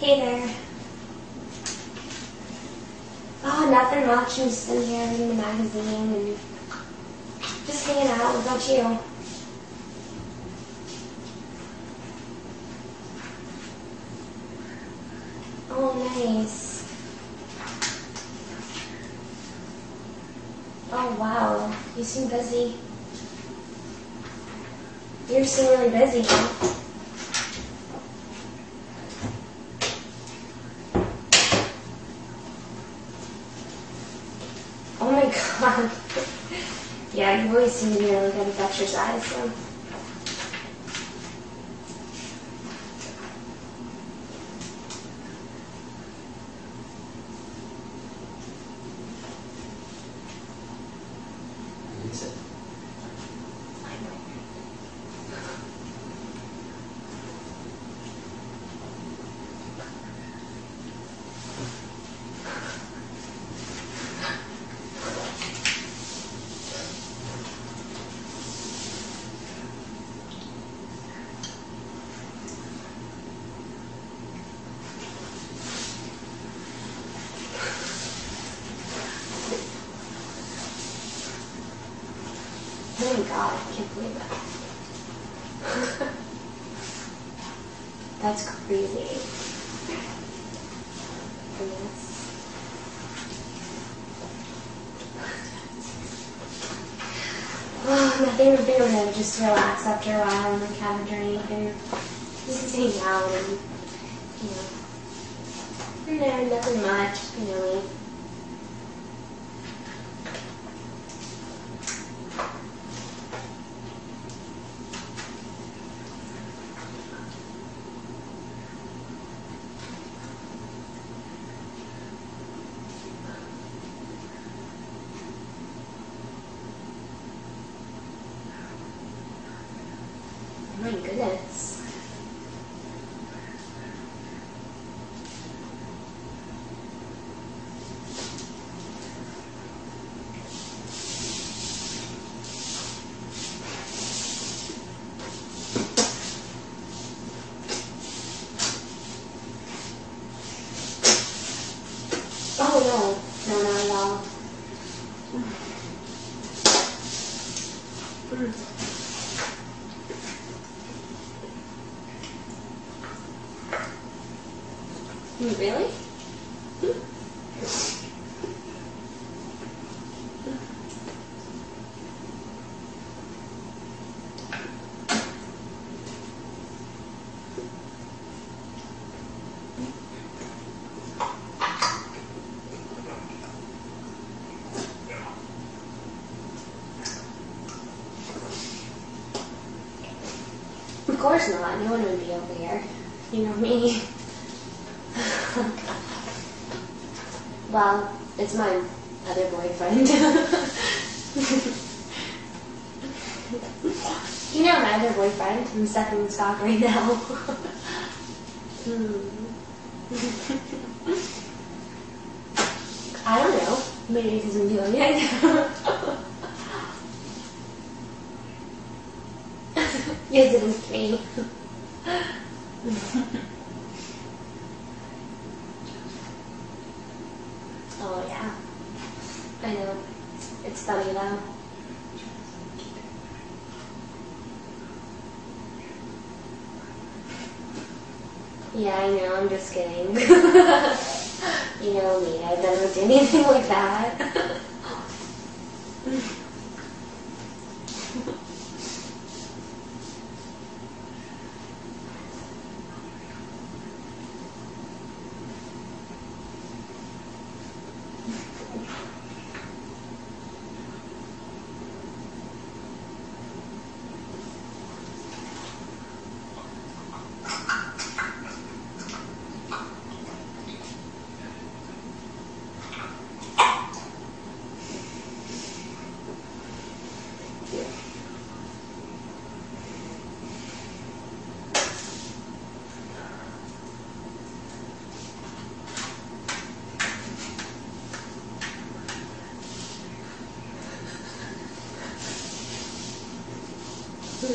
Hey there. Oh, nothing much. I'm just sitting here reading the magazine and just hanging out. What about you? Oh, nice. Oh, wow. You seem busy. You seem really busy, huh? Oh my god. Yeah, you always be really good at exercise, so. God, I can't believe that. That's crazy. Oh, my favorite thing would just relax after a while and like have a drink and just hang out and you know, you know, nothing much, you know. Oh my goodness. Oh no, no, Really? Of course not. No one would be over here. You know me. well, it's my other boyfriend. you know my other boyfriend. I'm stuck in stock right now. Hmm. I don't know. Maybe because I'm doing it. Yes, it is me. Oh yeah. I know. It's funny though. Yeah, I know, I'm just kidding. you know me, I'd never do anything like that.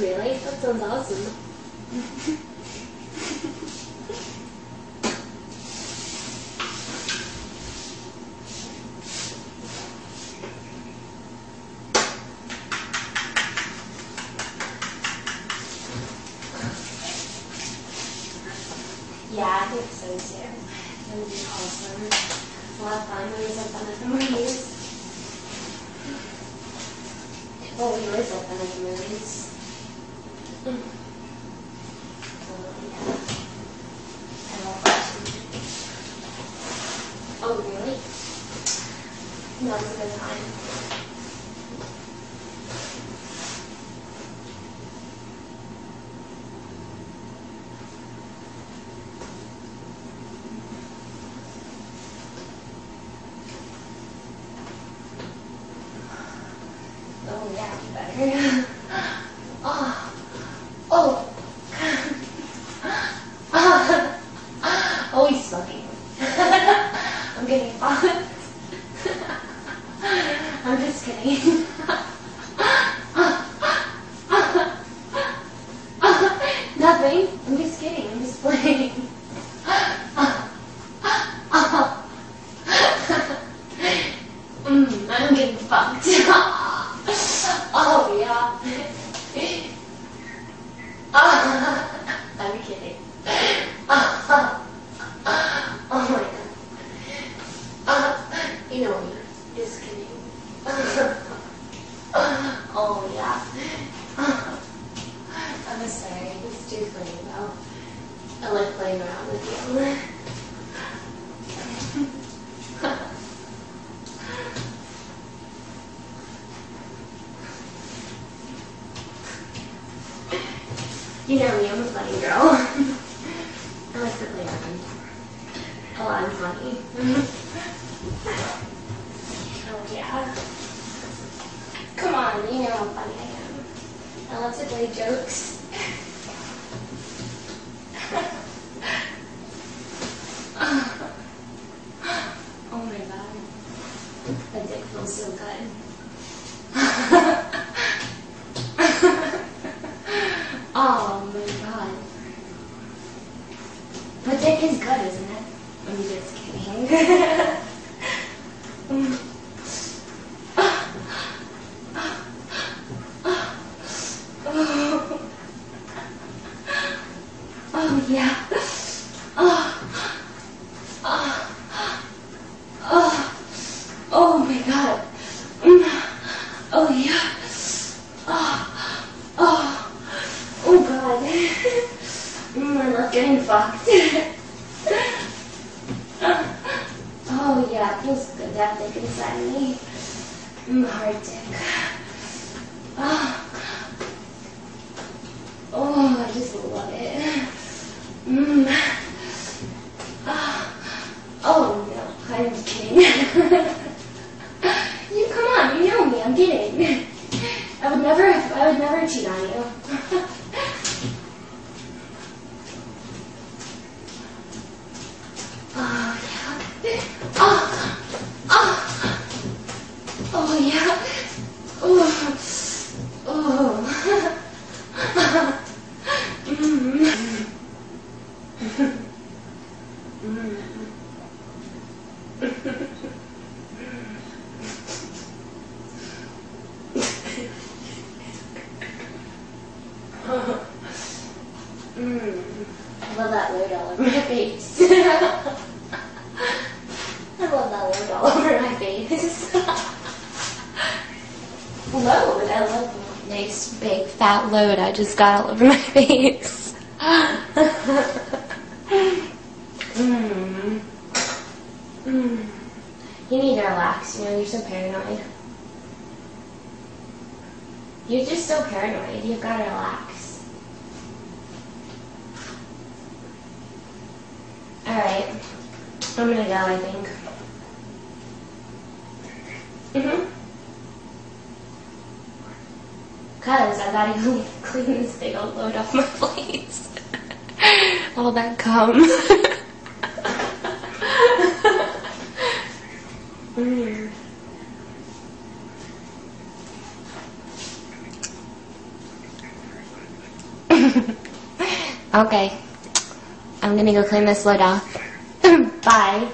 really? That sounds awesome. yeah, I think so too. It's would be awesome. A lot of fun. We always have fun at the movies. Well, we always have fun at the movies. Oh, really? Was a good time. Oh, yeah, better. Oh, oh. oh, he's sucking. I'm getting fucked. I'm just kidding. Nothing. I'm just kidding. I'm just playing. mm, I'm getting fucked. oh, yeah. I'm kidding. oh my god. you know me. Just kidding. oh yeah. I'm sorry. It's too funny though. I like playing around with you. You know me, I'm a funny girl. I like to play around. Oh, I'm funny. oh, yeah. Come on, you know how funny I am. I love to play jokes. oh my god. That dick feels so good. Oh my god. But dick is good, isn't it? I'm just kidding. Oh yeah. Oh. Oh. Oh. Oh my god. Oh yeah. Oh. Oh. Oh god. I love getting fucked. oh yeah, it good dick inside me. Hard dick. Oh. oh, I just love it. Mm. Ah. Oh no, I'm kidding. you come on, you know me, I'm kidding. I would never I would never cheat on you. Oh, yeah. Oh, oh, oh, yeah. Oh, oh. Mm. Mm. Mm. I love that load all over my face. I love that load all over my face. load, I love nice big fat load I just got all over my face. mm. Mm. You need to relax, you know, you're so paranoid. You're just so paranoid, you've got to relax. Alright. I'm gonna go, I think. Mm-hmm. Cause I gotta go clean this big old load off my plates. All that cum. mm. okay. I'm gonna go clean this load off. Bye.